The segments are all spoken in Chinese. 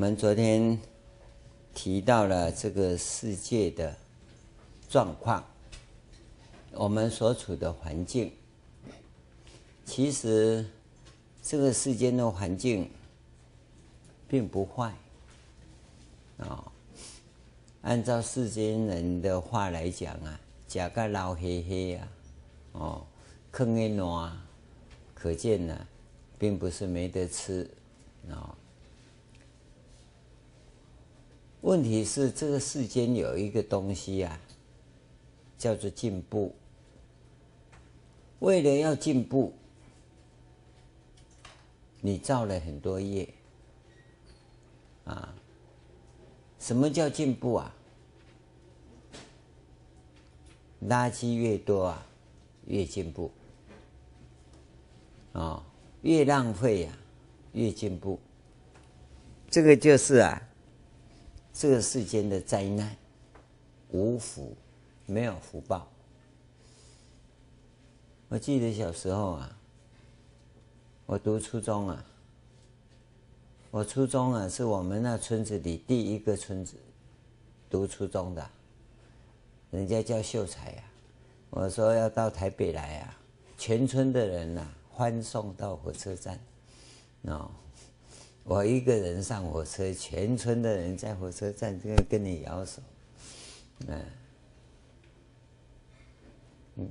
我们昨天提到了这个世界的状况，我们所处的环境，其实这个世间的环境并不坏啊。按照世间人的话来讲啊，甲个老黑黑啊，哦，坑一暖，可见呢，并不是没得吃啊。问题是这个世间有一个东西啊，叫做进步。为了要进步，你造了很多业啊。什么叫进步啊？垃圾越多啊，越进步。啊，越浪费呀，越进步。这个就是啊。这个世间的灾难，无福，没有福报。我记得小时候啊，我读初中啊，我初中啊是我们那村子里第一个村子读初中的，人家叫秀才呀。我说要到台北来啊，全村的人呐欢送到火车站，哦。我一个人上火车，全村的人在火车站就跟你摇手，嗯，嗯，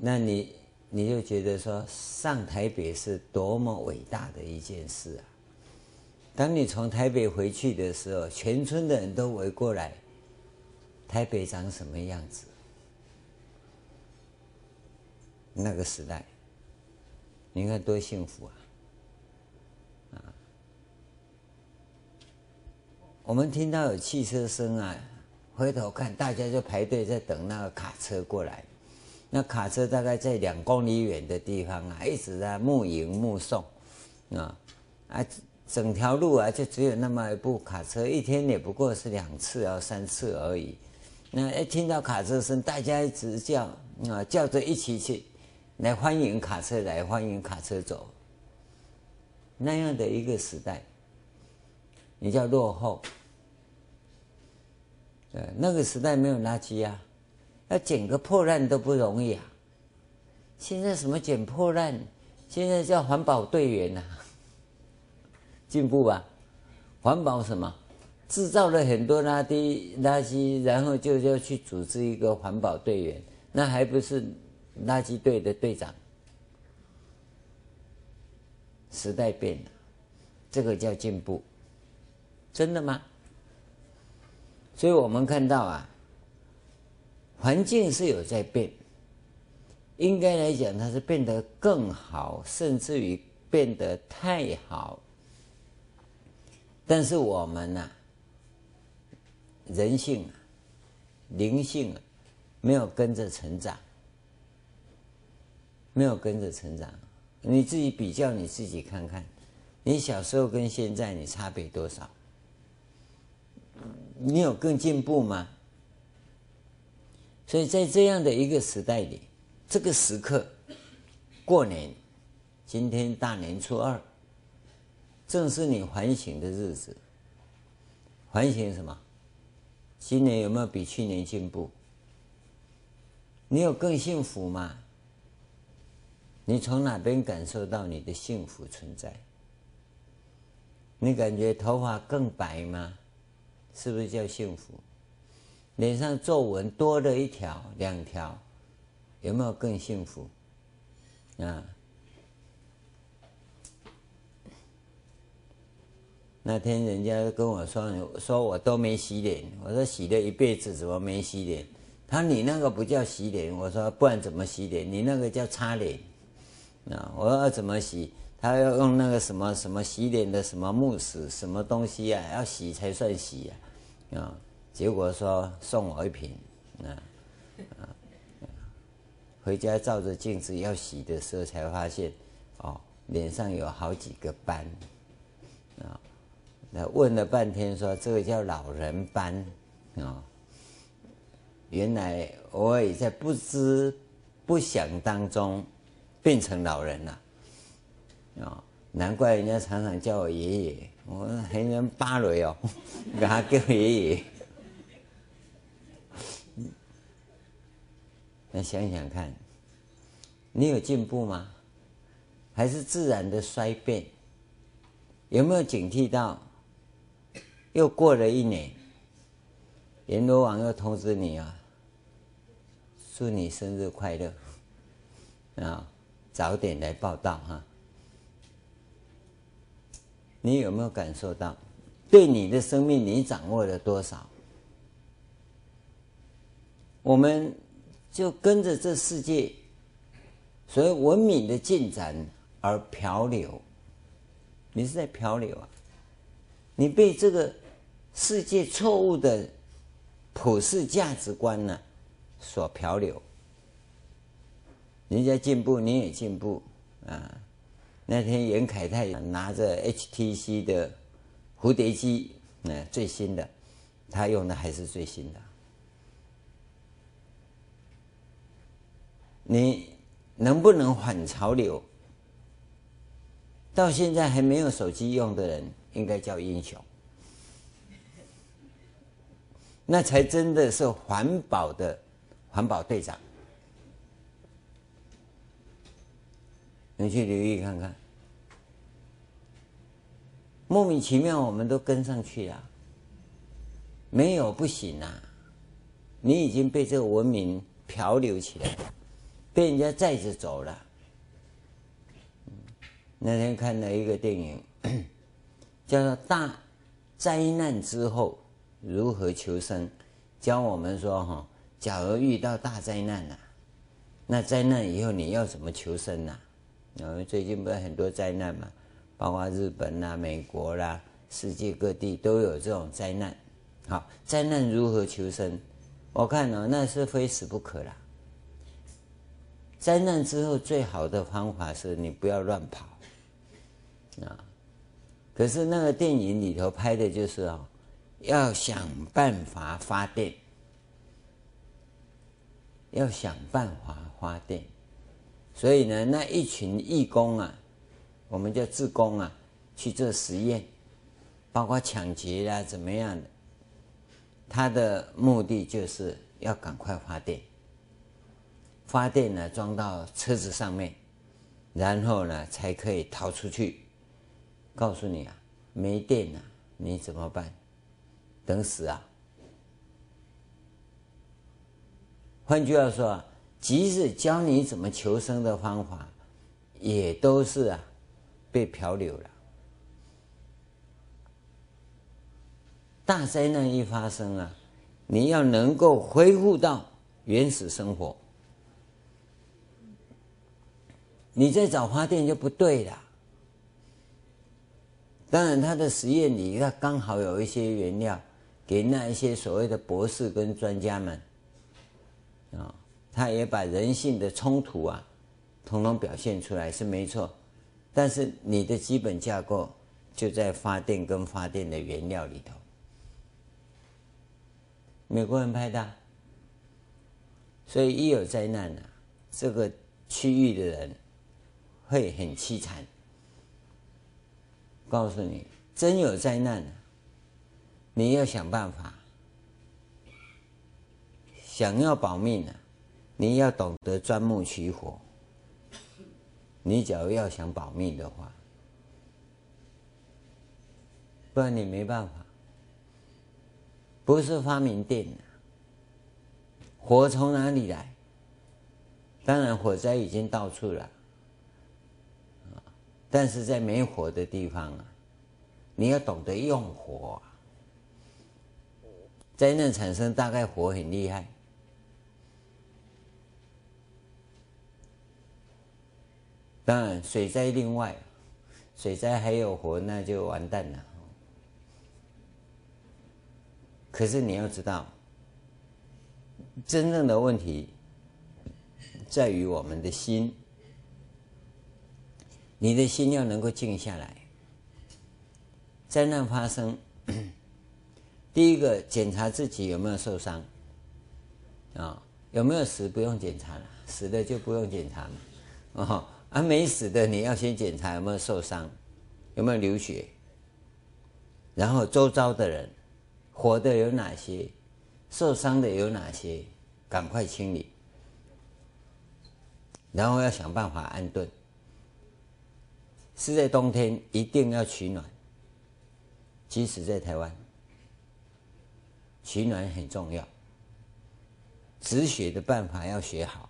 那你你就觉得说上台北是多么伟大的一件事啊！当你从台北回去的时候，全村的人都围过来，台北长什么样子？那个时代，你看多幸福啊！我们听到有汽车声啊，回头看，大家就排队在等那个卡车过来。那卡车大概在两公里远的地方啊，一直在目迎目送啊啊，整条路啊就只有那么一部卡车，一天也不过是两次啊三次而已。那一听到卡车声，大家一直叫啊，叫着一起去来欢迎卡车来，欢迎卡车走。那样的一个时代。你叫落后，对，那个时代没有垃圾啊，要捡个破烂都不容易啊。现在什么捡破烂？现在叫环保队员呐，进步吧？环保什么？制造了很多垃圾，垃圾，然后就要去组织一个环保队员，那还不是垃圾队的队长？时代变了，这个叫进步。真的吗？所以我们看到啊，环境是有在变，应该来讲它是变得更好，甚至于变得太好。但是我们呢、人性啊，灵性啊，没有跟着成长，没有跟着成长。你自己比较你自己看看，你小时候跟现在你差别多少？你有更进步吗？所以在这样的一个时代里，这个时刻，过年，今天大年初二，正是你反省的日子。反省什么？今年有没有比去年进步？你有更幸福吗？你从哪边感受到你的幸福存在？你感觉头发更白吗？是不是叫幸福？脸上皱纹多了一条、两条，有没有更幸福？啊？那天人家跟我说，说我都没洗脸，我说洗了一辈子，怎么没洗脸？他说你那个不叫洗脸，我说不然怎么洗脸？你那个叫擦脸。啊？我说要怎么洗？他要用那个什么什么洗脸的什么慕斯什么东西啊？要洗才算洗啊？啊！结果说送我一瓶，啊啊！回家照着镜子要洗的时候，才发现哦，脸上有好几个斑，啊！那问了半天，说这个叫老人斑，啊！原来我也在不知不想当中变成老人了，啊！难怪人家常常叫我爷爷，我还能芭蕾哦，给他叫爷爷。那想想看，你有进步吗？还是自然的衰变？有没有警惕到？又过了一年，阎罗王又通知你啊，祝你生日快乐啊，早点来报道哈。你有没有感受到？对你的生命，你掌握了多少？我们就跟着这世界所谓文明的进展而漂流。你是在漂流啊？你被这个。世界错误的普世价值观呢，所漂流。人家进步，你也进步啊！那天严凯泰拿着 HTC 的蝴蝶机，那最新的，他用的还是最新的。你能不能反潮流？到现在还没有手机用的人，应该叫英雄。那才真的是环保的环保队长。你去留意看看，莫名其妙我们都跟上去了，没有不行啊！你已经被这个文明漂流起来了，被人家载着走了。那天看了一个电影，叫做《大灾难之后》。如何求生？教我们说哈，假如遇到大灾难了，那灾难以后你要怎么求生呢？因为最近不是很多灾难嘛，包括日本啦、美国啦，世界各地都有这种灾难。好，灾难如何求生？我看哦，那是非死不可啦。灾难之后最好的方法是你不要乱跑啊。可是那个电影里头拍的就是啊。要想办法发电，要想办法发电，所以呢，那一群义工啊，我们叫志工啊，去做实验，包括抢劫啦，怎么样的，他的目的就是要赶快发电，发电呢，装到车子上面，然后呢，才可以逃出去。告诉你啊，没电了，你怎么办？等死啊！换句话说，即使教你怎么求生的方法，也都是啊被漂流了。大灾难一发生啊，你要能够恢复到原始生活，你再找发电就不对了。当然，他的实验里，他刚好有一些原料。给那一些所谓的博士跟专家们，啊，他也把人性的冲突啊，统统表现出来是没错，但是你的基本架构就在发电跟发电的原料里头。美国人拍的，所以一有灾难呢，这个区域的人会很凄惨。告诉你，真有灾难。你要想办法，想要保命呢，你要懂得钻木取火。你假如要想保命的话，不然你没办法。不是发明电的，火从哪里来？当然火灾已经到处了，但是在没火的地方啊，你要懂得用火。灾难产生，大概火很厉害。当然，水灾另外，水灾还有活，那就完蛋了。可是你要知道，真正的问题在于我们的心。你的心要能够静下来。灾难发生。第一个检查自己有没有受伤，啊、有没有死不用检查了，死的就不用检查了，哦，啊没死的你要先检查有没有受伤，有没有流血，然后周遭的人，活的有哪些，受伤的有哪些，赶快清理，然后要想办法安顿。是在冬天一定要取暖，即使在台湾，取暖很重要。止血的办法要学好，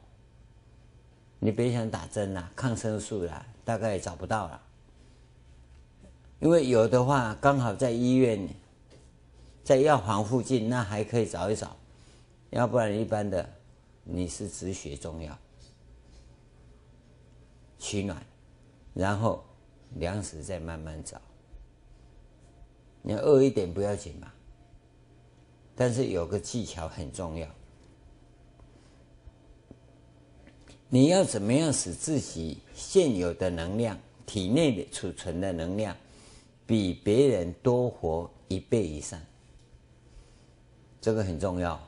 你别想打针啦、抗生素啦，大概也找不到了。因为有的话，刚好在医院，在药房附近，那还可以找一找。要不然一般的，你是止血中药，取暖，然后。粮食再慢慢找，你饿一点不要紧嘛，但是有个技巧很重要，你要怎么样使自己现有的能量，体内的储存的能量，比别人多活一倍以上，这个很重要。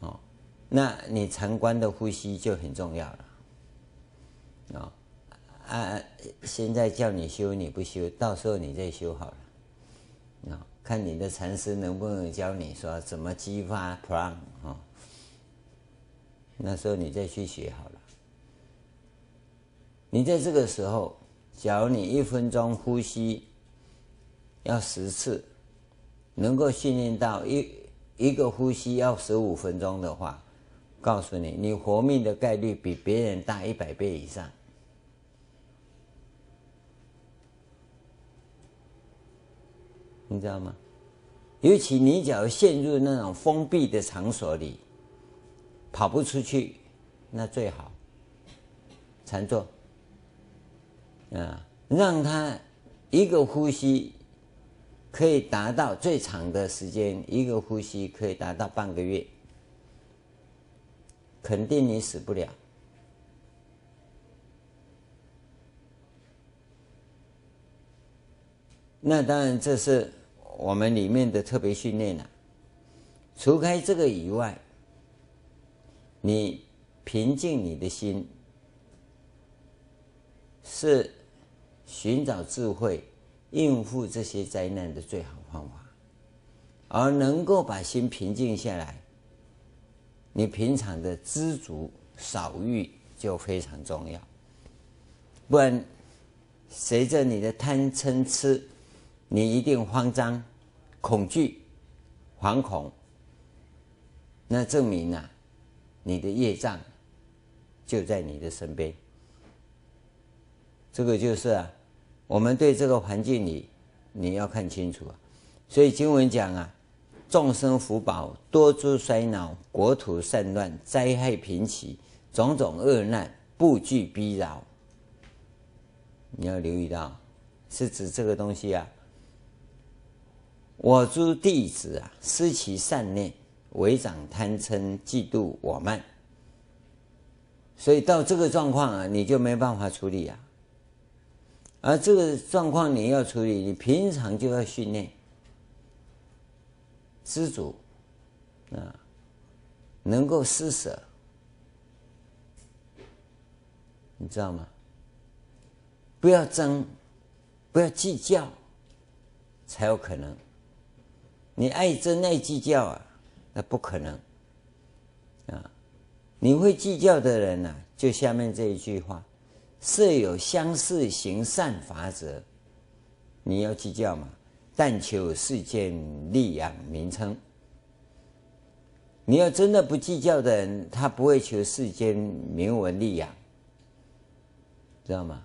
哦，那你常观的呼吸就很重要了。哦、啊！现在叫你修你不修，到时候你再修好了。啊、哦，看你的禅师能不能教你说怎么激发 prana 啊？那时候你再去学好了。你在这个时候，假如你一分钟呼吸要十次，能够训练到一一个呼吸要十五分钟的话，告诉你，你活命的概率比别人大一百倍以上。你知道吗？尤其你只要陷入那种封闭的场所里，跑不出去，那最好禅坐啊，让他一个呼吸可以达到最长的时间，一个呼吸可以达到半个月，肯定你死不了。那当然这是。我们里面的特别训练了，除开这个以外，你平静你的心，是寻找智慧应付这些灾难的最好方法。而能够把心平静下来，你平常的知足少欲就非常重要。不然，随着你的贪嗔痴。你一定慌张、恐惧、惶恐，那证明啊，你的业障就在你的身边。这个就是啊，我们对这个环境里，你要看清楚啊。所以经文讲啊，众生福报多诸衰恼，国土散乱，灾害频起，种种恶难不惧逼扰。你要留意到，是指这个东西啊。我诸弟子啊，失其善念，违长贪嗔嫉妒我慢，所以到这个状况啊，你就没办法处理啊。而这个状况你要处理，你平常就要训练知足啊，能够施舍，你知道吗？不要争，不要计较，才有可能。你爱争爱计较啊，那不可能啊！你会计较的人呢、啊，就下面这一句话：设有相似行善法者，你要计较嘛？但求世间利养名称。你要真的不计较的人，他不会求世间名闻利养，知道吗？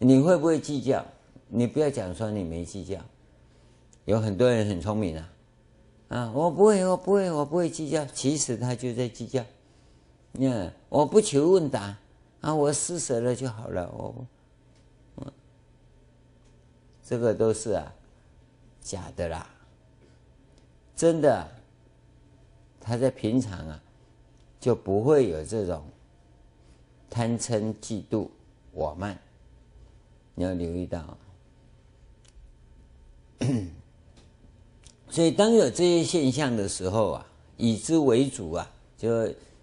你会不会计较？你不要讲说你没计较。有很多人很聪明啊，啊，我不会，我不会，我不会计较。其实他就在计较。嗯，我不求问答啊，我施舍了就好了。我，嗯，这个都是啊，假的啦。真的，他在平常啊，就不会有这种贪嗔嫉妒我慢。你要留意到。所以，当有这些现象的时候啊，以之为主啊，就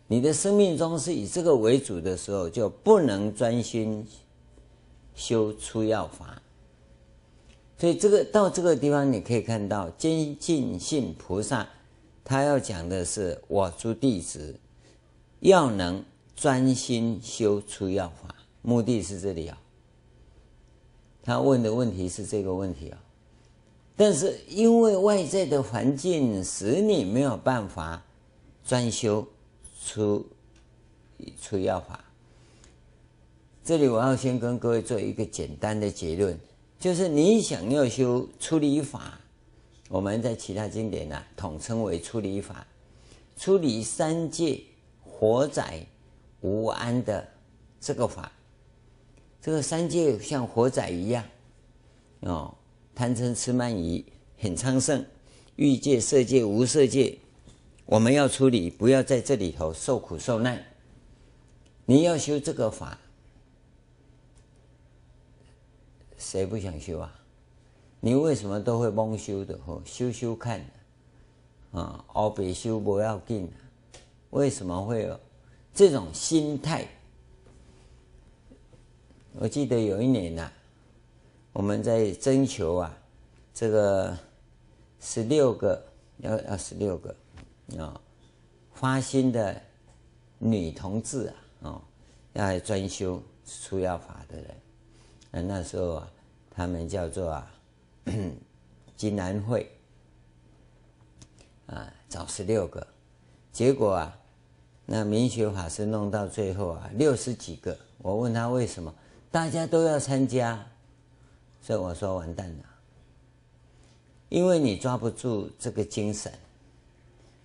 你的生命中是以这个为主的时候，就不能专心修出药法，所以这个到这个地方，你可以看到坚进信菩萨，他要讲的是我诸弟子要能专心修出要法，目的是这里啊。他问的问题是这个问题啊，但是因为外在的环境使你没有办法专修出出要法。这里我要先跟各位做一个简单的结论，就是你想要修出离法，我们在其他经典呢、统称为出离法，出离三界火载无安的这个法。这个三界像火宅一样，哦，贪嗔痴慢疑很昌盛，欲界、色界、无色界，我们要处理，不要在这里头受苦受难。你要修这个法。谁不想修啊？你为什么都会蒙修的？哦，修修看，啊，后边修不要紧。为什么会有这种心态？我记得有一年呐、我们在征求啊，这个十六个要要十六个啊，花心的女同志啊，哦，要来专修出药法的人。那那时候啊，他们叫做啊，金兰会啊，找十六个，结果啊，那明学法师弄到最后啊，六十几个。我问他为什么，大家都要参加，所以我说完蛋了，因为你抓不住这个精神，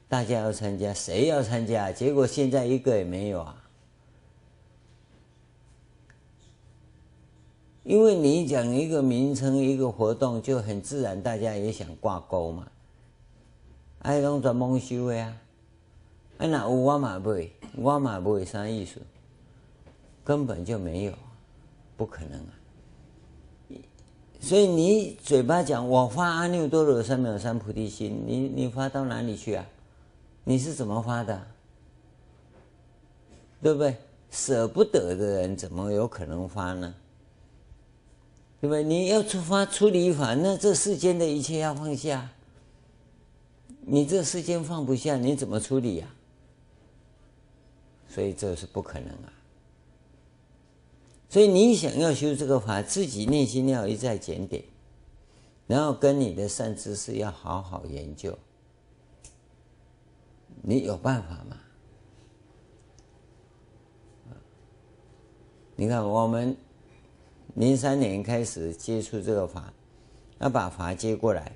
大家要参加，谁要参加？结果现在一个也没有啊。因为你讲一个名称，一个活动，就很自然，大家也想挂钩嘛。爱拢专门修的啊，啊那有我嘛不会，我嘛不会啥意思，根本就没有，不可能啊。所以你嘴巴讲我发阿耨多罗三藐三菩提心，你你发到哪里去啊？你是怎么发的？对不对？舍不得的人怎么有可能发呢？对不对？你要出发出离法，那这世间的一切要放下。你这世间放不下，你怎么出离呀？所以这是不可能啊。所以你想要修这个法，自己内心要一再检点，然后跟你的善知识要好好研究。你有办法吗？你看我们。零三年开始接触这个法，要把法接过来，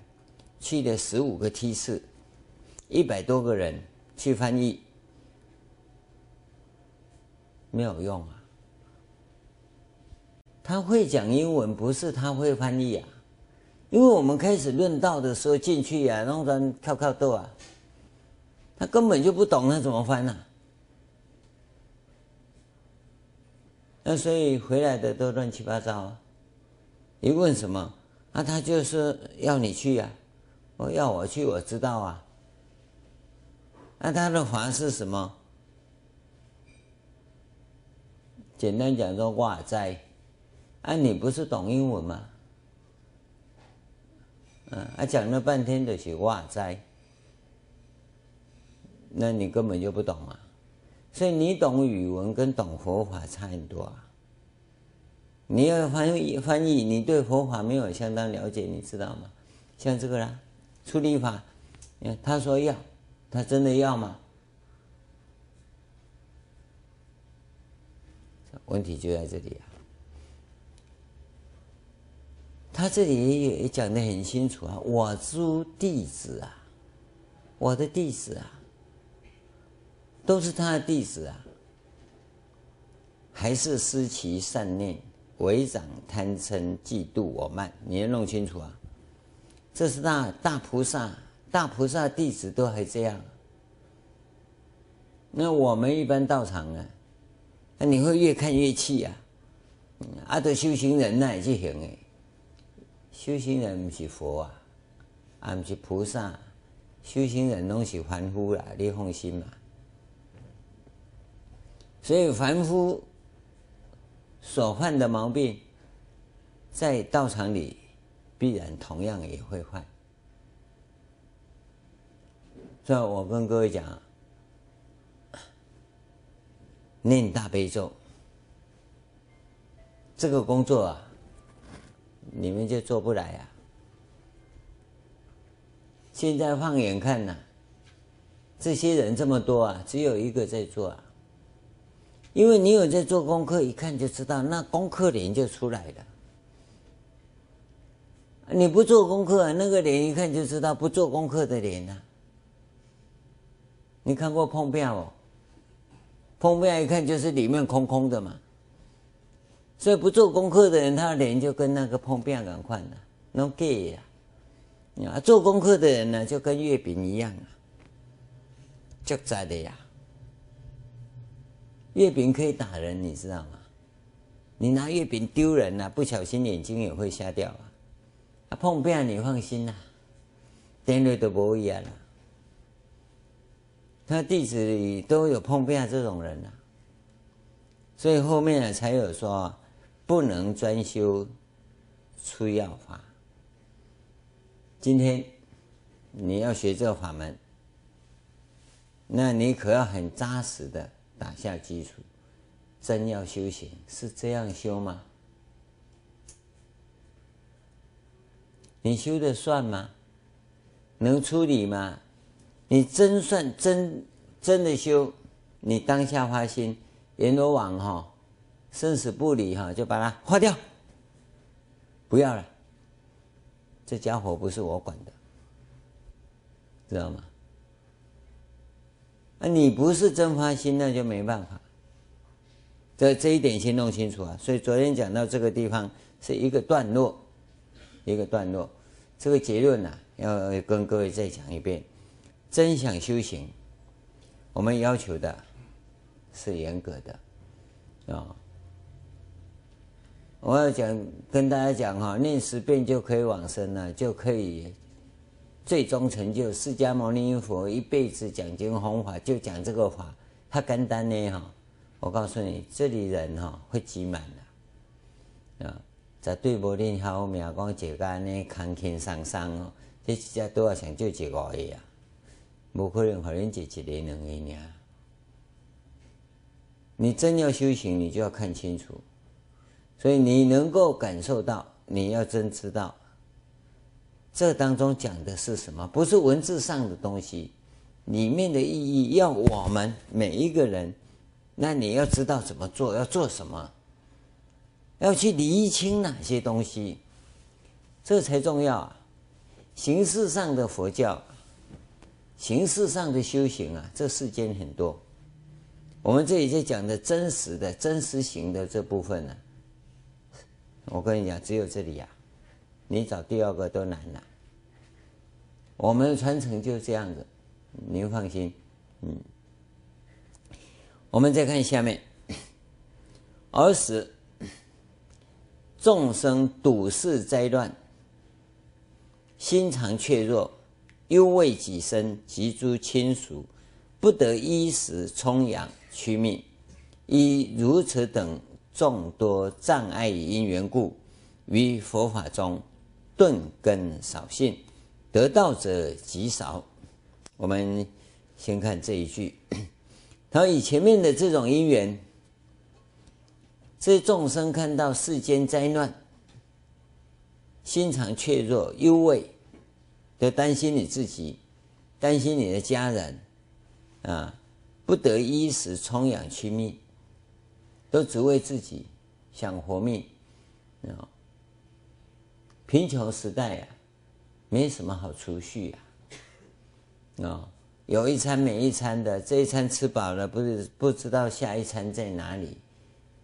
去了十五个梯次，一百多个人去翻译，没有用啊。他会讲英文，不是他会翻译啊。因为我们开始论道的时候进去呀、啊，弄得靠靠豆啊，他根本就不懂，他怎么翻呢？那所以回来的都乱七八糟啊！你问什么？那、他就是要你去呀、啊，我要我去，我知道啊。那他的法是什么？简单讲说，哇哉！啊，你不是懂英文吗？嗯，啊，讲了半天的是哇哉，那你根本就不懂啊。所以你懂语文跟懂佛法差很多啊！你要翻译翻译，你对佛法没有相当了解，你知道吗？像这个啦，出离法，你看他说要，他真的要吗？问题就在这里啊！他这里也讲得很清楚啊，我诸弟子啊，我的弟子啊。都是他的弟子啊，还是失其善念，违长贪嗔嫉妒我慢，你要弄清楚啊！这是大大菩萨，大菩萨弟子都还这样。那我们一般道场呢？那你会越看越气啊！啊，都修行人那也就行诶，修行人不是佛啊，啊不是菩萨，修行人拢是凡夫啦，你放心嘛。所以凡夫所犯的毛病，在道场里必然同样也会犯。所以我跟各位讲，念大悲咒这个工作啊，你们就做不来啊。现在放眼看呐、这些人这么多啊，只有一个在做啊。因为你有在做功课，一看就知道，那功课脸就出来了。你不做功课，那个脸一看就知道不做功课的脸呐。你看过碰壁哦？碰壁一看就是里面空空的嘛。所以不做功课的人，他的脸就跟那个碰壁一样的，no gay 呀。啊，做功课的人呢，就跟月饼一样啊，就在的呀。月饼可以打人，你知道吗？你拿月饼丢人了，不小心眼睛也会瞎掉啊！啊，碰壁你放心呐，点了都不会呀了。他弟子里都有碰壁这种人啊，所以后面呢才有说不能专修出要法。今天你要学这个法门，那你可要很扎实的。打下基础，真要修行是这样修吗？你修的算吗？能出理吗？你真算真真的修？你当下发心，阎罗王哈，生死不离哈，就把它化掉，不要了。这家伙不是我管的，知道吗？啊，你不是真发心，那就没办法。这这一点先弄清楚啊。所以昨天讲到这个地方是一个段落，一个段落。这个结论呢、啊，要跟各位再讲一遍。真想修行，我们要求的是严格的啊、我要讲跟大家讲哈，念十遍就可以往生了，就可以。最终成就，释迦牟尼佛一辈子讲经弘法，就讲这个法，他简单呢哈。我告诉你，这里人哈会挤满的啊，绝对无恁好命讲一个安尼康康桑桑哦，这些都要想救一个而已啊，无可能可能解一个两个尔。你真要修行，你就要看清楚，所以你能够感受到，你要真知道。这当中讲的是什么？不是文字上的东西，里面的意义要我们每一个人，那你要知道怎么做，要做什么，要去厘清哪些东西，这才重要啊！形式上的佛教，形式上的修行啊，这世间很多。我们这里在讲的真实的真实行的这部分呢，我跟你讲，只有这里呀。你找第二个都难了，我们的传承就是这样子，您放心，嗯。我们再看下面，儿时众生睹世灾乱，心肠怯弱，忧畏己身及诸亲属，不得衣食充养驱命，依如此等众多障碍因缘故，于佛法中。顿根少信，得道者极少。我们先看这一句，他以前面的这种因缘，这众生看到世间灾难，心肠怯弱、忧畏，都担心你自己，担心你的家人，啊，不得衣食充养驱命，都只为自己想活命，啊。贫穷时代呀、啊，没什么好储蓄呀、啊，啊、有一餐没一餐的，这一餐吃饱了，不是不知道下一餐在哪里。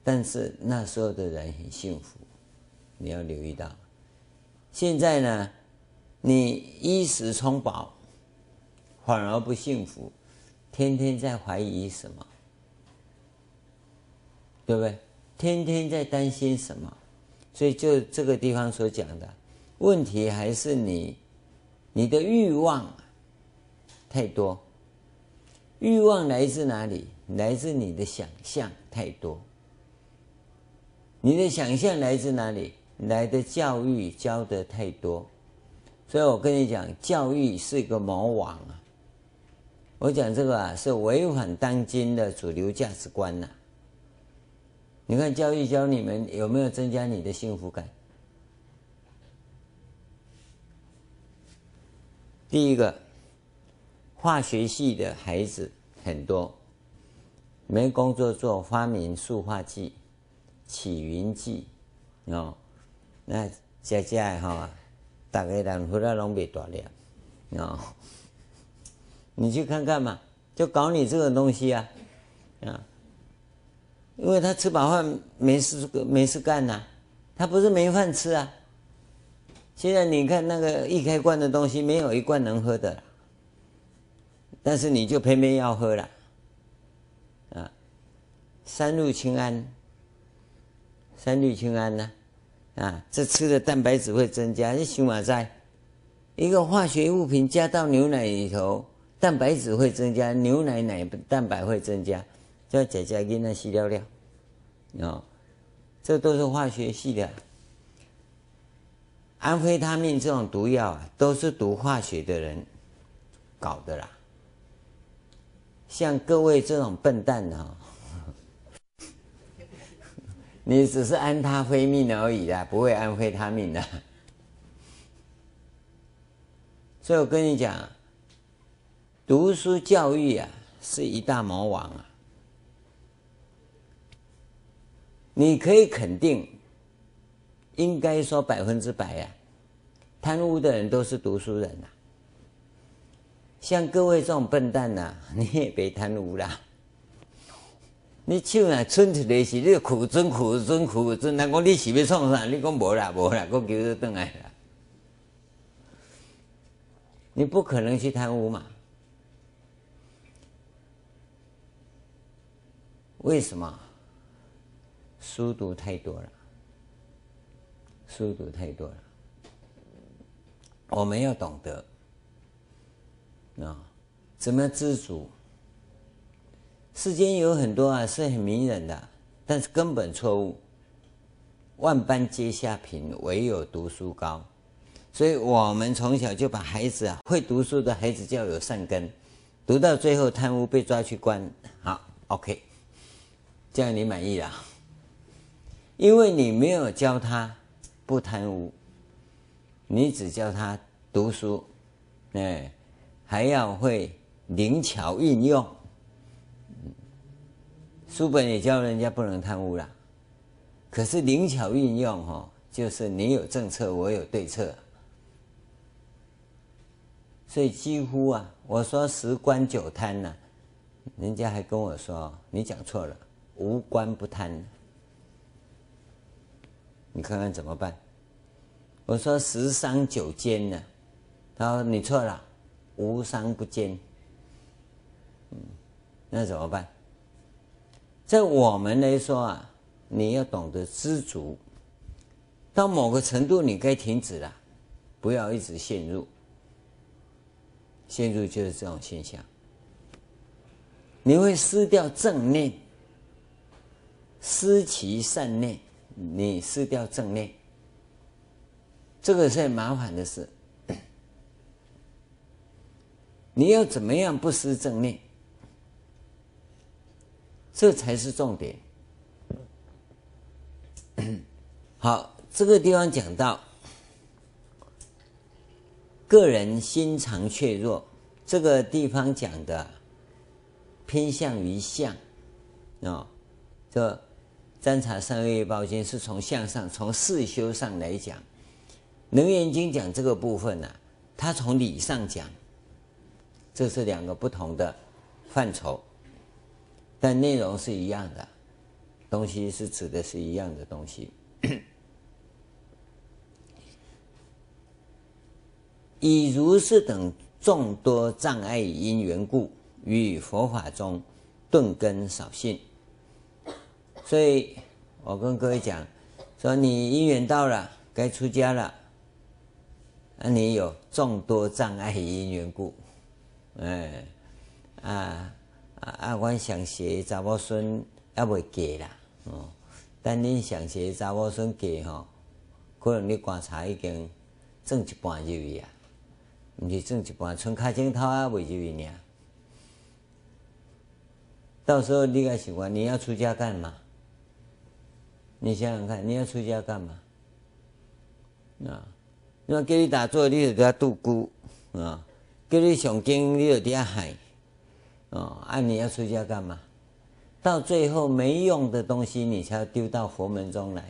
但是那时候的人很幸福，你要留意到。现在呢，你衣食充饱，反而不幸福，天天在怀疑什么，对不对？天天在担心什么？所以，就这个地方所讲的问题，还是你你的欲望太多。欲望来自哪里？来自你的想象太多。你的想象来自哪里？来的教育教得太多，所以我跟你讲，教育是一个魔王啊。我讲这个啊，是违反当今的主流价值观呐、你看教育教你们有没有增加你的幸福感？第一个，化学系的孩子很多，没工作做，发明塑化剂、起云剂，哦，那家家哈，大概人回来拢没大了，哦。你去看看嘛，就搞你这个东西啊，啊，因为他吃饱饭没事没事干呐、他不是没饭吃啊。现在你看那个一开罐的东西，没有一罐能喝的，但是你就偏偏要喝了，啊，三氯氰胺，三氯氰胺呢，啊，这吃的蛋白质会增加，你起码在一个化学物品加到牛奶里头。蛋白质会增加，牛奶奶蛋白会增加，叫姐姐给那吸尿尿，哦，这都是化学系的。安非他命这种毒药啊，都是读化学的人搞的啦。像各位这种笨蛋啊，你只是安他非命而已啦，不会安非他命的。所以我跟你讲。读书教育啊，是一大魔王啊！你可以肯定，应该说百分之百呀，贪污的人都是读书人呐。像各位这种笨蛋呐，你也别贪污啦。你手啊，伸出来时，你苦真苦真苦真，人讲你是要创啥？你讲无啦无啦，我叫你转来啦。你不可能去贪污嘛。为什么？书读太多了，书读太多了。我们要懂得啊，怎么知足？世间有很多啊是很迷人的，但是根本错误。万般皆下品，唯有读书高。所以我们从小就把孩子啊，会读书的孩子叫有善根，读到最后贪污被抓去关，好，OK。这样你满意了，因为你没有教他不贪污，你只教他读书，哎，还要会灵巧运用。书本也教人家不能贪污了，可是灵巧运用哈，就是你有政策，我有对策，所以几乎啊，我说十官九贪呐，人家还跟我说你讲错了。无官不贪，你看看怎么办？我说十商九奸呢，他说你错了，无商不奸。嗯，那怎么办？在我们来说啊，你要懂得知足，到某个程度你该停止了，不要一直陷入，陷入就是这种现象，你会失掉正念。失其善念，你失掉正念，这个是麻烦的事。你要怎么样不失正念？这才是重点。好，这个地方讲到个人心肠怯弱，这个地方讲的偏向于相啊，这。占察三恶业报经是从向上、从事修上来讲，《楞严经》讲这个部分呢、啊，它从理上讲，这是两个不同的范畴，但内容是一样的，东西是指的是一样的东西。以如是等众多障碍因缘故，于佛法中顿根少信。所以，我跟各位讲，说你姻缘到了，该出家了，那你有众多障碍因缘故，哎，啊啊啊！我想学查某孙，也未嫁啦，哦，但你想学查某孙嫁吼，可能你观察已经挣一半入去啊，毋是挣一半，剩开镜头也未入去呢。到时候你该想讲，你要出家干嘛？你想想看，你要出家干嘛？啊，那给你打坐，你就在度孤啊；给你诵经，你就在海啊。啊，你要出家干嘛？到最后没用的东西，你才要丢到佛门中来。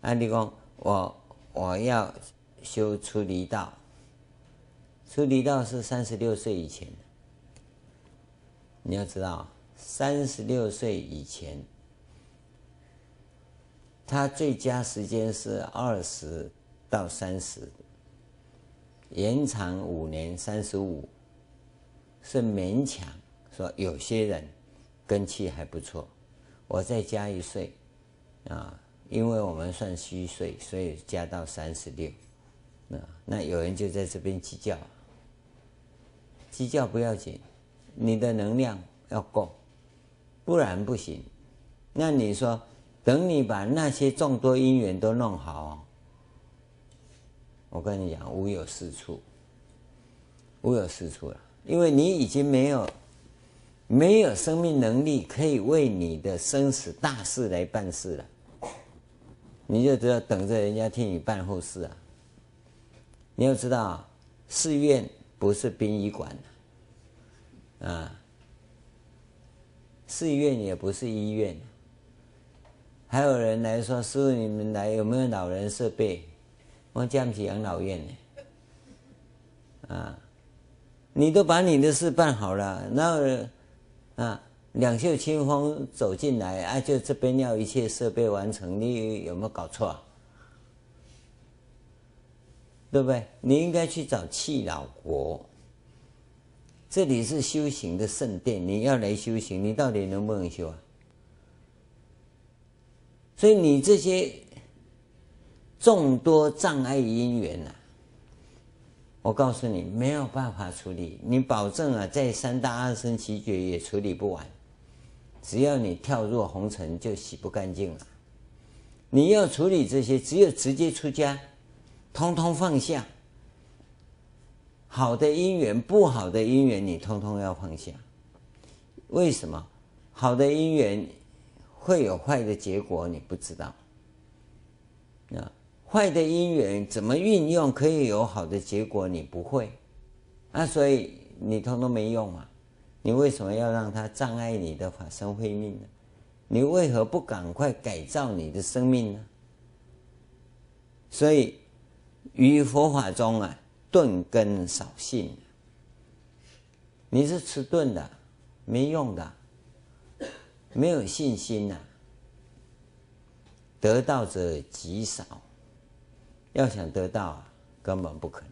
啊，你讲我我要修出离道，出离道是三十六岁以前，你要知道。三十六岁以前，他最佳时间是二十到三十，延长五年三十五，是勉强说有些人根气还不错，我再加一岁啊，因为我们算虚岁，所以加到三十六。那那有人就在这边计较，计较不要紧，你的能量要够。不然不行。那你说，等你把那些众多因缘都弄好，我跟你讲，无有是处，无有是处了，因为你已经没有没有生命能力可以为你的生死大事来办事了。你就知道等着人家替你办后事啊。你要知道，寺院不是殡仪馆啊。寺院也不是医院，还有人来说：“师傅，你们来有没有老人设备？”我讲不起养老院呢。啊，你都把你的事办好了，那啊，两袖清风走进来啊，就这边要一切设备完成，你有没有搞错啊？对不对？你应该去找耆老国。这里是修行的圣殿，你要来修行，你到底能不能修啊？所以你这些众多障碍因缘啊，我告诉你没有办法处理，你保证啊，在三大阿僧只劫也处理不完。只要你跳入红尘，就洗不干净了。你要处理这些，只有直接出家，通通放下。好的因缘，不好的因缘，你通通要放下。为什么？好的因缘会有坏的结果，你不知道。啊，坏的因缘怎么运用可以有好的结果，你不会。啊，所以你通通没用啊！你为什么要让它障碍你的法身慧命呢？你为何不赶快改造你的生命呢？所以，于佛法中啊。钝根少信，你是迟钝的，没用的，没有信心呐、得道者极少，要想得到啊，根本不可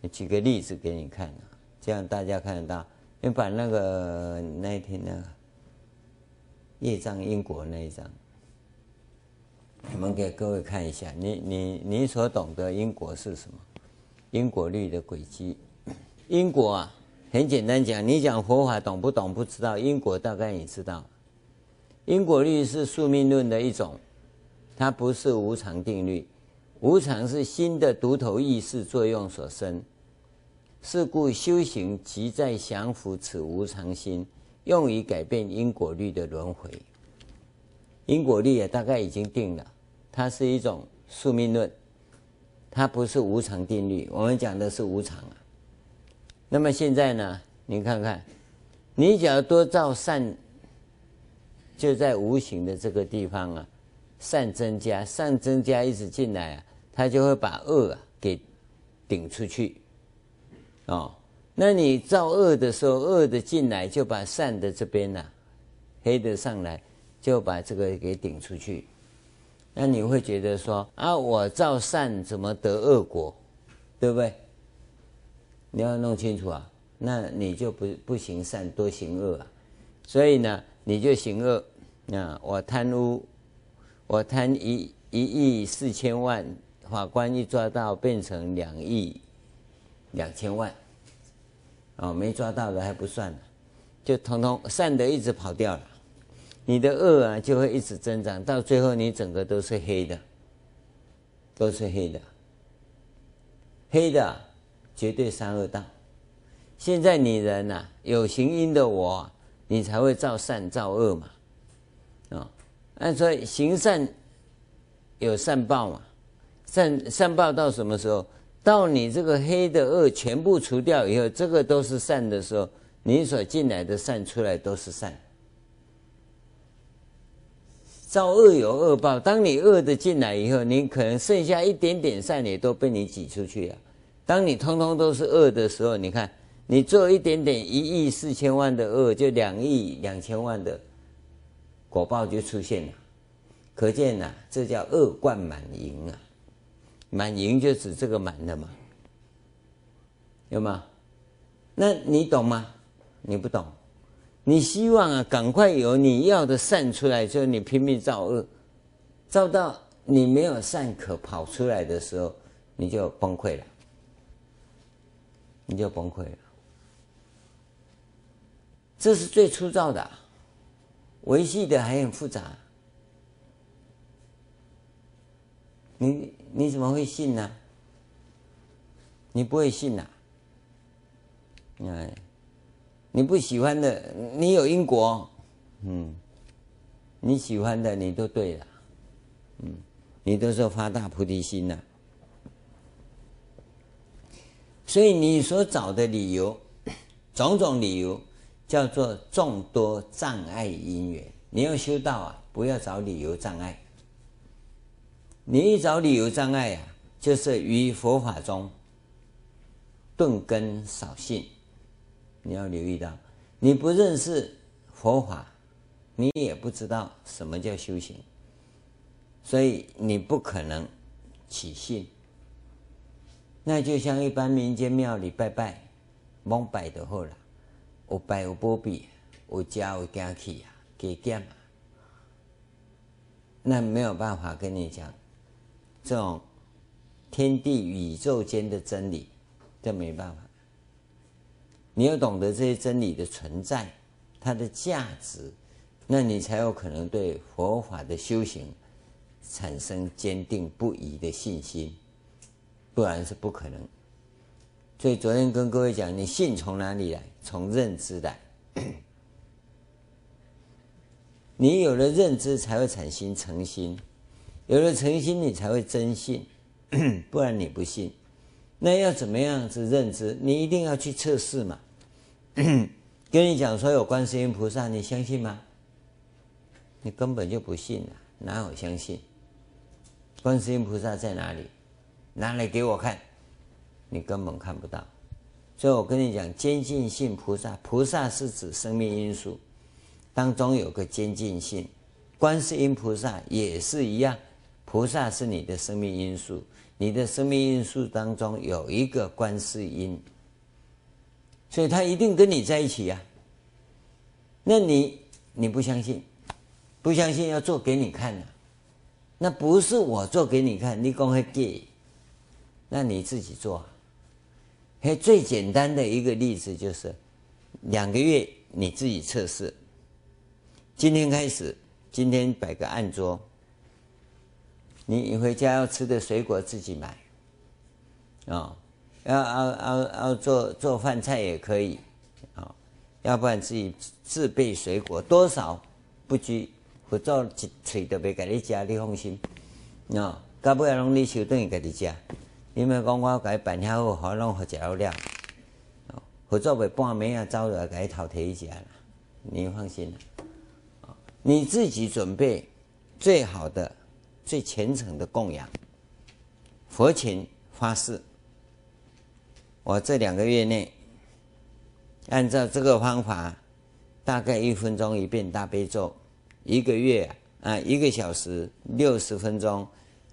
能。举个例子给你看啊，这样大家看得到。你把那个那一天那个业障因果那一章，我们给各位看一下。你你你所懂的因果是什么？因果律的轨迹，因果啊，很简单讲，你讲佛法懂不懂？不知道因果，大概你知道。因果律是宿命论的一种，它不是无常定律。无常是心的独头意识作用所生，是故修行即在降伏此无常心，用于改变因果律的轮回。因果律也大概已经定了，它是一种宿命论。它不是无常定律，我们讲的是无常啊。那么现在呢？你看看，你只要多造善，就在无形的这个地方啊，善增加，善增加一直进来啊，它就会把恶啊给顶出去。哦，那你造恶的时候，恶的进来就把善的这边呢、啊，黑的上来就把这个给顶出去。那你会觉得说啊，我造善怎么得恶果，对不对？你要弄清楚啊，那你就不不行善，多行恶啊。所以呢，你就行恶。啊，我贪污，我贪一一亿四千万，法官一抓到变成两亿两千万，哦，没抓到的还不算，就统统善的一直跑掉了。你的恶啊，就会一直增长，到最后你整个都是黑的，都是黑的，黑的绝对三恶道。现在你人呐、有行因的我，你才会造善造恶嘛，啊，按说行善有善报嘛，善善报到什么时候？到你这个黑的恶全部除掉以后，这个都是善的时候，你所进来的善出来都是善。造恶有恶报，当你恶的进来以后，你可能剩下一点点善也都被你挤出去了。当你通通都是恶的时候，你看。你做一点点一亿四千万的恶，就两亿两千万的果报就出现了，可见呐、啊，这叫恶贯满盈啊！满盈就指这个满的嘛，有吗？那你懂吗？你不懂。你希望啊，赶快有你要的善出来，就你拼命造恶，造到你没有善可跑出来的时候，你就崩溃了，你就崩溃了。这是最粗糙的，维系的还很复杂。你你怎么会信呢？你不会信呐？哎，你不喜欢的，你有因果，嗯，你喜欢的你都对了，嗯，你都是发大菩提心了。所以你所找的理由，种种理由。叫做众多障碍因缘，你要修道啊，不要找理由障碍。你一找理由障碍啊，就是于佛法中顿根少信。你要留意到，你不认识佛法，你也不知道什么叫修行，所以你不可能起信。那就像一般民间庙里拜拜，蒙拜的后了。有拜有保庇，有家有家气啊，给减啊。那没有办法跟你讲这种天地宇宙间的真理，这没办法。你要懂得这些真理的存在，它的价值，那你才有可能对佛法的修行产生坚定不移的信心，不然是不可能。所以昨天跟各位讲，你信从哪里来？从认知来。你有了认知，才会产生诚心；有了诚心，你才会真信。不然你不信。那要怎么样子认知？你一定要去测试嘛。跟你讲说有观世音菩萨，你相信吗？你根本就不信啊，哪有相信？观世音菩萨在哪里？拿来给我看。你根本看不到，所以我跟你讲，坚进性菩萨，菩萨是指生命因素当中有个坚进性，观世音菩萨也是一样，菩萨是你的生命因素，你的生命因素当中有一个观世音，所以他一定跟你在一起呀、啊。那你你不相信，不相信要做给你看呢、啊？那不是我做给你看，你光会给，那你自己做。嘿，最简单的一个例子就是，两个月你自己测试。今天开始，今天摆个案桌，你你回家要吃的水果自己买，啊、哦，要要要要做做饭菜也可以，啊、哦，要不然自己自备水果，多少不拘，不做一嘴都别给你吃，你放心，啊，到尾拢你收等于给你吃。因为讲我给办下好，好弄好食了，合作为半暝啊，走了给头提一下了，你放心，你自己准备最好的、最虔诚的供养，佛前发誓，我这两个月内，按照这个方法，大概一分钟一遍大悲咒，一个月啊，一个小时六十分钟，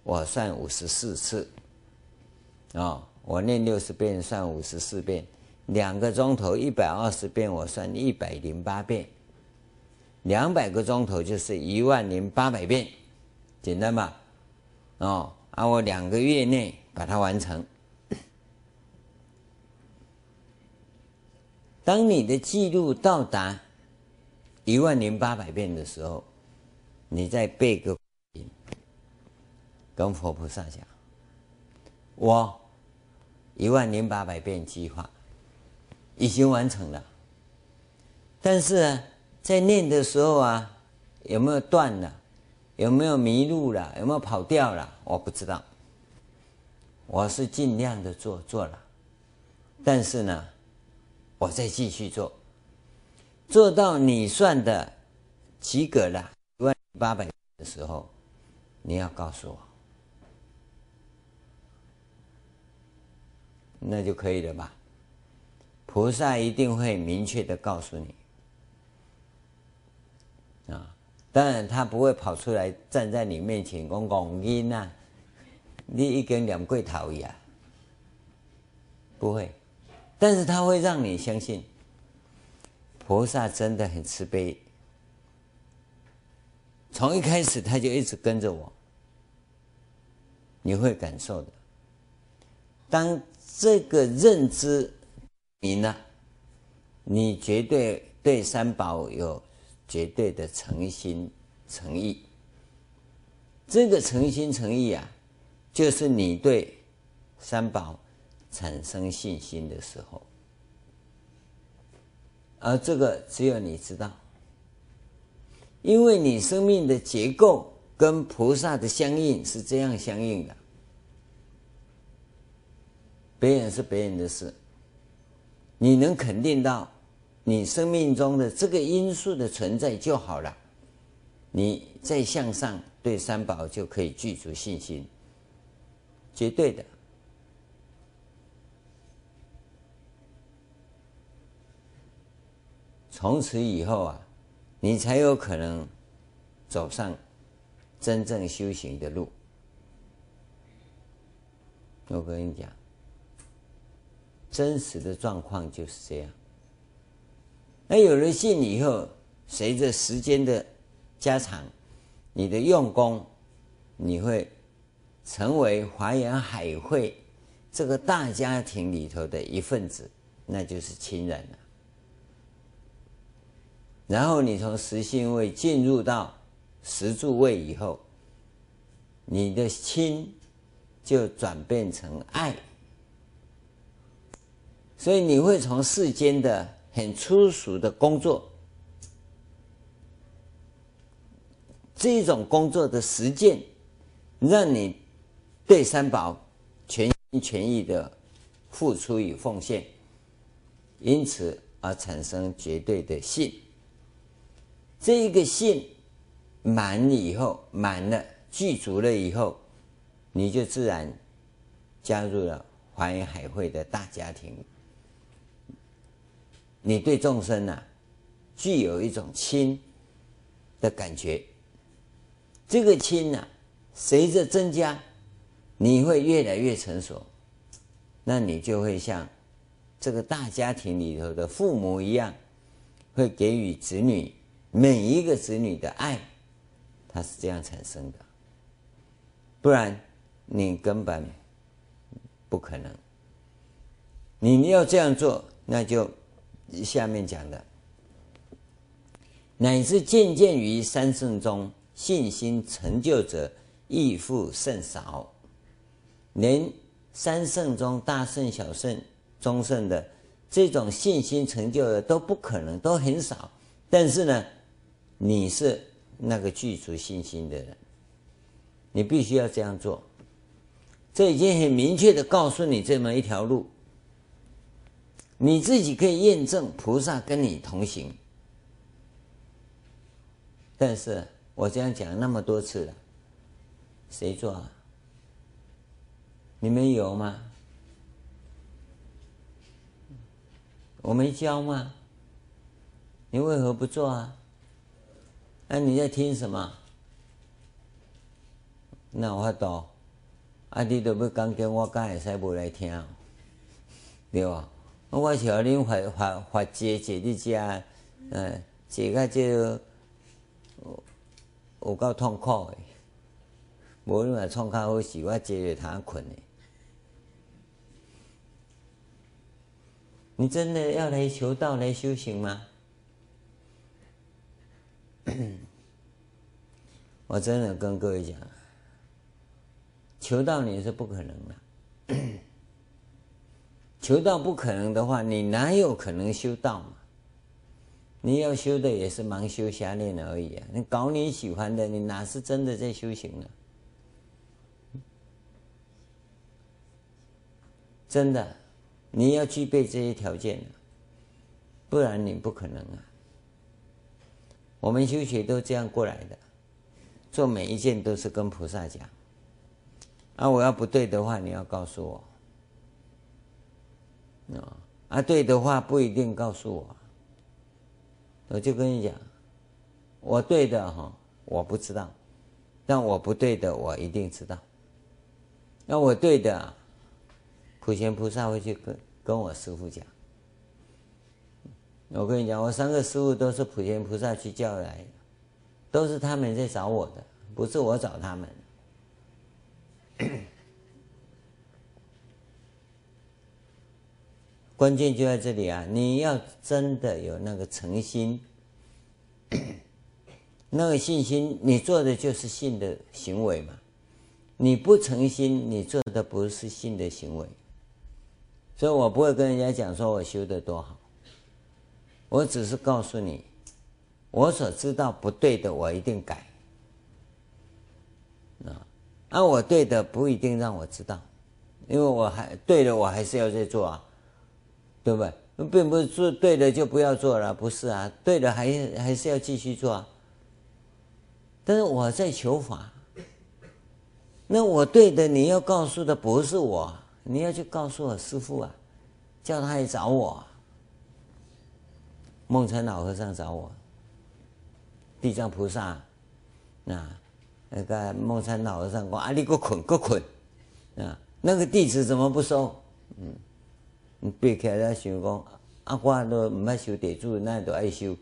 我算五十四次。哦，我念六十遍算五十四遍，两个钟头一百二十遍，我算一百零八遍，两百个钟头就是一万零八百遍，简单吧？哦，啊，我两个月内把它完成。当你的记录到达一万零八百遍的时候，你再背个，跟佛菩萨讲。我一万零八百遍计划已经完成了，但是啊，在念的时候啊，有没有断了？有没有迷路了？有没有跑掉了？我不知道。我是尽量的做做了，但是呢，我再继续做，做到你算的及格了一万八百的时候，你要告诉我，那就可以了吧？菩萨一定会明确的告诉你啊，当然他不会跑出来站在你面前讲讲音呐。你一根两跪头呀，不会，但是他会让你相信，菩萨真的很慈悲。从一开始他就一直跟着我，你会感受的。当这个认知你呢，你绝对对三宝有绝对的诚心诚意。这个诚心诚意啊。就是你对三宝产生信心的时候，而这个只有你知道，因为你生命的结构跟菩萨的相应是这样相应的，别人是别人的事，你能肯定到你生命中的这个因素的存在就好了，你再向上对三宝就可以具足信心。绝对的。从此以后啊，你才有可能走上真正修行的路。我跟你讲，真实的状况就是这样。那有了信以后，随着时间的加长，你的用功，你会。成为华严海会这个大家庭里头的一份子，那就是亲人了。然后你从实信位进入到实住位以后，你的亲就转变成爱，所以你会从世间的很粗俗的工作，这种工作的实践，让你。对三宝全心全意的付出与奉献，因此而产生绝对的信。这一个信满以后，满了具足了以后，你就自然加入了华严海会的大家庭。你对众生啊，具有一种亲的感觉。这个亲啊，随着增加。你会越来越成熟，那你就会像这个大家庭里头的父母一样，会给予子女每一个子女的爱，它是这样产生的。不然你根本不可能。你要这样做，那就下面讲的，乃至渐渐于三圣中信心成就者，亦复甚少。连三圣中大圣、小圣、中圣的这种信心成就的都不可能，都很少。但是呢，你是那个具足信心的人，你必须要这样做。这已经很明确的告诉你这么一条路，你自己可以验证菩萨跟你同行。但是我这样讲那么多次了，谁做啊？你们有吗？我没教吗？你为何不做啊？那你在听什么？那我懂。啊，你都要讲给我讲，会使不来听，对吧？我晓得你发发发戒戒你家，嗯，戒个就有够痛苦的。无你嘛创较好时，我戒着他困的。你真的要来求道来修行吗？我真的跟各位讲，求道你是不可能的，求道不可能的话，你哪有可能修道嘛？你要修的也是盲修瞎练而已啊！你搞你喜欢的，你哪是真的在修行呢？真的，你要具备这些条件，不然你不可能啊。我们修学都这样过来的，做每一件都是跟菩萨讲。啊，我要不对的话，你要告诉我。啊啊，对的话不一定告诉我。我就跟你讲，我对的哈，我不知道；但我不对的，我一定知道。那我对的，普贤菩萨会去跟跟我师父讲。我跟你讲，我三个师父都是普贤菩萨去叫来的，都是他们在找我的，不是我找他们。关键就在这里啊！你要真的有那个诚心，那个信心，你做的就是信的行为嘛。你不诚心，你做的不是信的行为。所以我不会跟人家讲说我修的多好，我只是告诉你，我所知道不对的，我一定改。啊，而我对的不一定让我知道，因为我还对的，我还是要再做啊。对不对？并不是做对的就不要做了，不是啊，对的还还是要继续做啊。但是我在求法，那我对的你要告诉的不是我，你要去告诉我师父啊，叫他来找我。梦参老和尚找我，地藏菩萨，那那个梦参老和尚说啊，你给我捆，给我捆啊，那个弟子怎么不收？嗯。背起来想讲，啊，我都唔爱修地主，那都爱修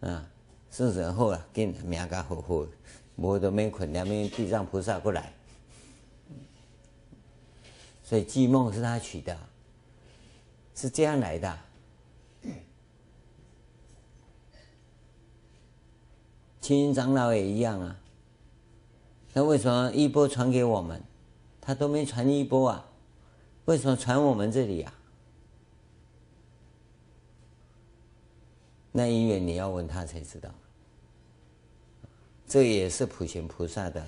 啊，算算好啦，紧命甲好好，无都免困，两面地藏菩萨过来，所以计梦是他取的，是这样来的。青云长老也一样啊，那为什么一波传给我们，他都没传一波啊？为什么传我们这里啊？那因缘你要问他才知道，这也是普贤菩萨的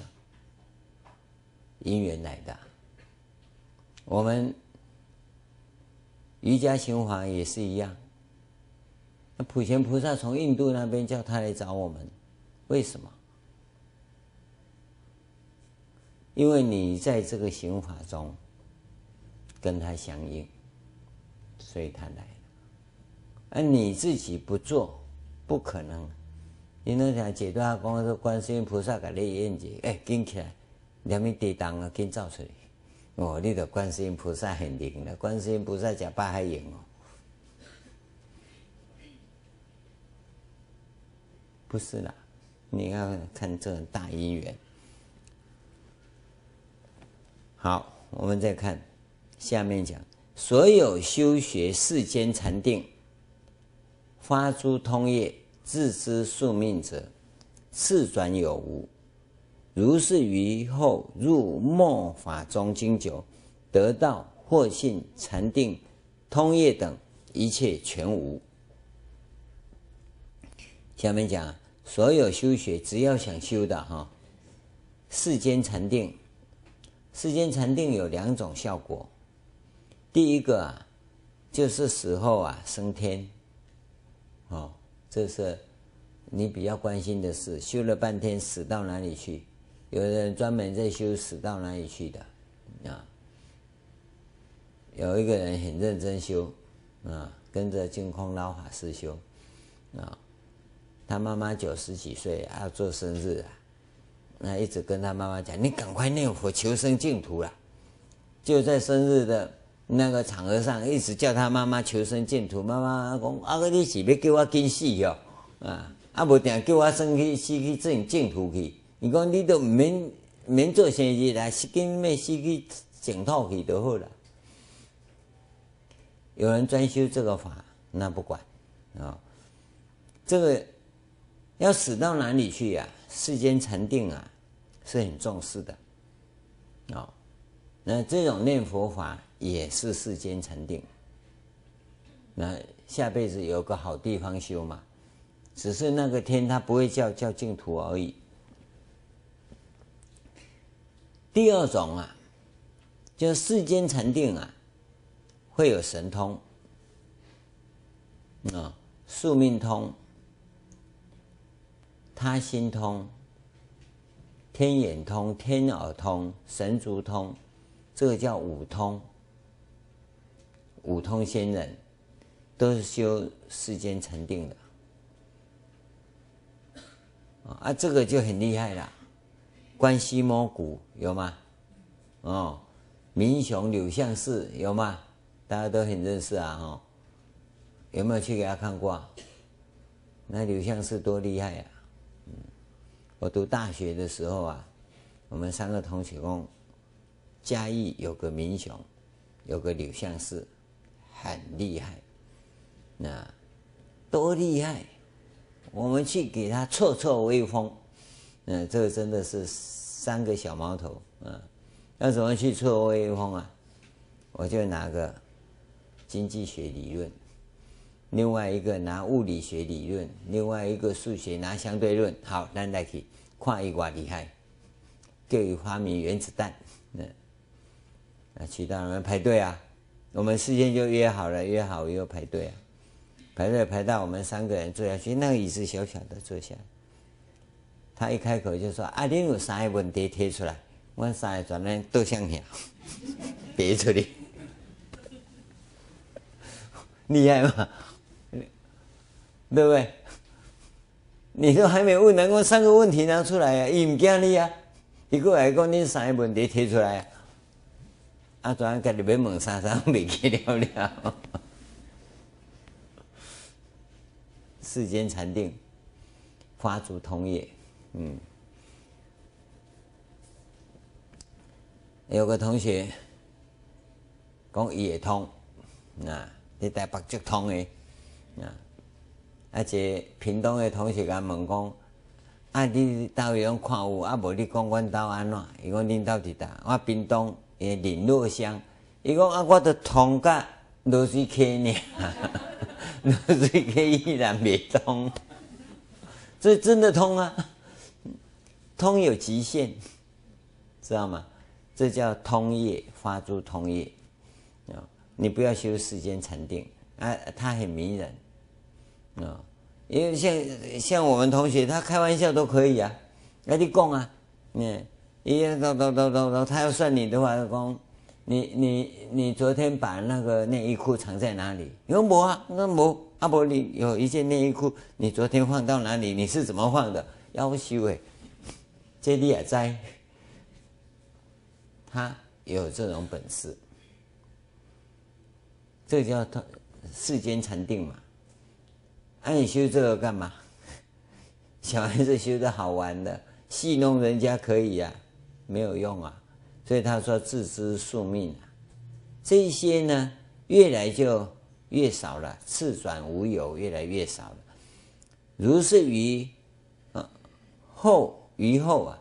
因缘来的。我们瑜伽行法也是一样，那普贤菩萨从印度那边叫他来找我们，为什么？因为你在这个行法中跟他相应，所以他来。而你自己不做，不可能。你能想解脱阿公说观世音菩萨给你印记，哎，跟起来，两面地当啊，跟造出来。哦，你的观世音菩萨很灵的，观世音菩萨讲八海影哦。不是啦，你要看这大因缘。好，我们再看下面讲，所有修学世间禅定。发诸通业，自知宿命者，次转有无。如是于后入末法中经久，得道或信禅定通业等一切全无。下面讲，所有修学只要想修的哈，世间禅定，世间禅定有两种效果。第一个啊，就是死后啊升天。哦，这是你比较关心的事。修了半天，死到哪里去？有人专门在修死到哪里去的啊？有一个人很认真修啊，跟着净空老法师修啊。他妈妈九十几岁要做生日啊，那一直跟他妈妈讲：“你赶快念佛求生净土了。”就在生日的。那个场合上，一直叫他妈妈求生净土。妈妈讲：“阿哥，你是要叫我紧死哟？啊，啊，无定叫我生去死去净净土去。你讲你都唔免免做生日啦，是紧咩死去净土去就好了。有人专修这个法，那不管啊。这个要死到哪里去呀、啊？世间禅定啊，是很重视的啊。那这种念佛法也是世间禅定。那下辈子有个好地方修嘛，只是那个天他不会叫叫净土而已。第二种啊，就是世间禅定啊，会有神通啊，宿命通、他心通、天眼通、天耳通、神足通，这个叫五通。五通仙人都是修世间禅定的啊，这个就很厉害了。关西摸骨有吗？哦，明雄柳相寺有吗？大家都很认识啊，哈、哦。有没有去给他看过？那柳相寺多厉害呀、我读大学的时候啊，我们三个同学讲，嘉义有个民雄，有个柳相寺，很厉害。那多厉害！我们去给他挫挫威风。嗯，这个真的是三个小毛头，嗯，要怎么去挫威风啊？我就拿个经济学理论，另外一个拿物理学理论，另外一个数学拿相对论。好，咱来去看一挂厉害，就以发明原子弹。嗯，那其他人排队啊，我们事先就约好了，约好又排队啊，排队排到我们三个人坐下去，那个椅子小小的，坐下。他一开口就说：“啊，你有三个问题提出来，我三个专门都想听，别出来，厉害吗？对不对？你都还没问呢，我三个问题拿出来呀，伊唔惊你啊！一过来讲，你三个问题提出来啊，啊，专门家己要问三三未记了了。世间禅定，法主同也。”嗯，有个同学讲伊会通，啊，你台北就通诶，啊，一个屏东诶同学甲问讲，啊，你到底用看有，啊，无你讲阮兜安怎？伊讲恁兜伫搭，我屏东诶林落乡，伊讲啊，我都通甲罗水溪呢，罗水溪依然未通，这真的通啊！通有极限，知道吗？这叫通业，发诸通业啊！你不要修世间禅定啊，他很迷人啊！因为像像我们同学，他开玩笑都可以啊。那你讲啊，嗯，一到到到到到，他要算你的话，讲你你你昨天把那个内衣裤藏在哪里？你说没啊，那没阿伯，你有一件内衣裤，你昨天放到哪里？你是怎么放的？要修哎。这你也在，他有这种本事，这叫他世间禅定嘛。那、你修这个干嘛？小孩子修的好玩的，戏弄人家可以呀、啊，没有用啊。所以他说自知宿命啊，这些呢越来就越少了，次转无有，越来越少了。如是于啊后。于后啊，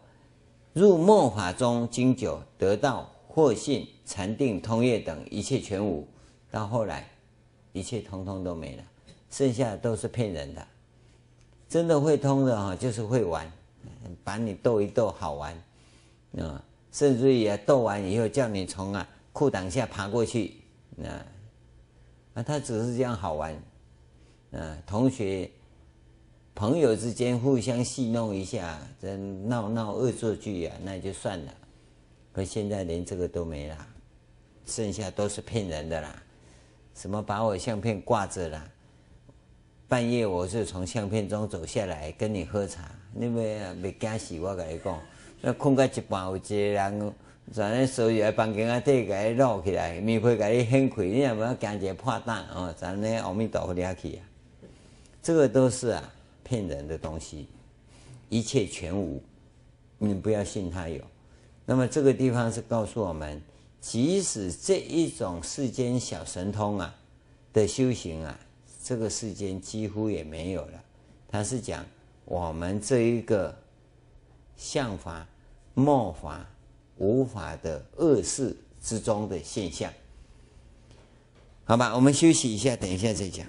入末法中经久，得到惑性、禅定、通业等一切全无。到后来，一切通通都没了，剩下的都是骗人的。真的会通的哈，就是会玩，把你逗一逗，好玩啊。甚至于啊，逗完以后叫你从啊裤裆下爬过去，啊，啊，他只是这样好玩，啊，同学。朋友之间互相戏弄一下，这闹闹恶作剧啊，那就算了。可现在连这个都没了，剩下都是骗人的啦。什么把我相片挂着啦，半夜我是从相片中走下来跟你喝茶，你们没惊死我跟你讲，那困到一半有一个人在那手里房间啊底给你搂起来，免费给你掀开，你也不要惊一个破蛋哦，咱那阿弥陀佛里去啊，这个都是啊。骗人的东西，一切全无，你不要信他有。那么这个地方是告诉我们，即使这一种世间小神通啊的修行啊，这个世间几乎也没有了。他是讲我们这一个相法、末法、无法的恶事之中的现象。好吧，我们休息一下，等一下再讲。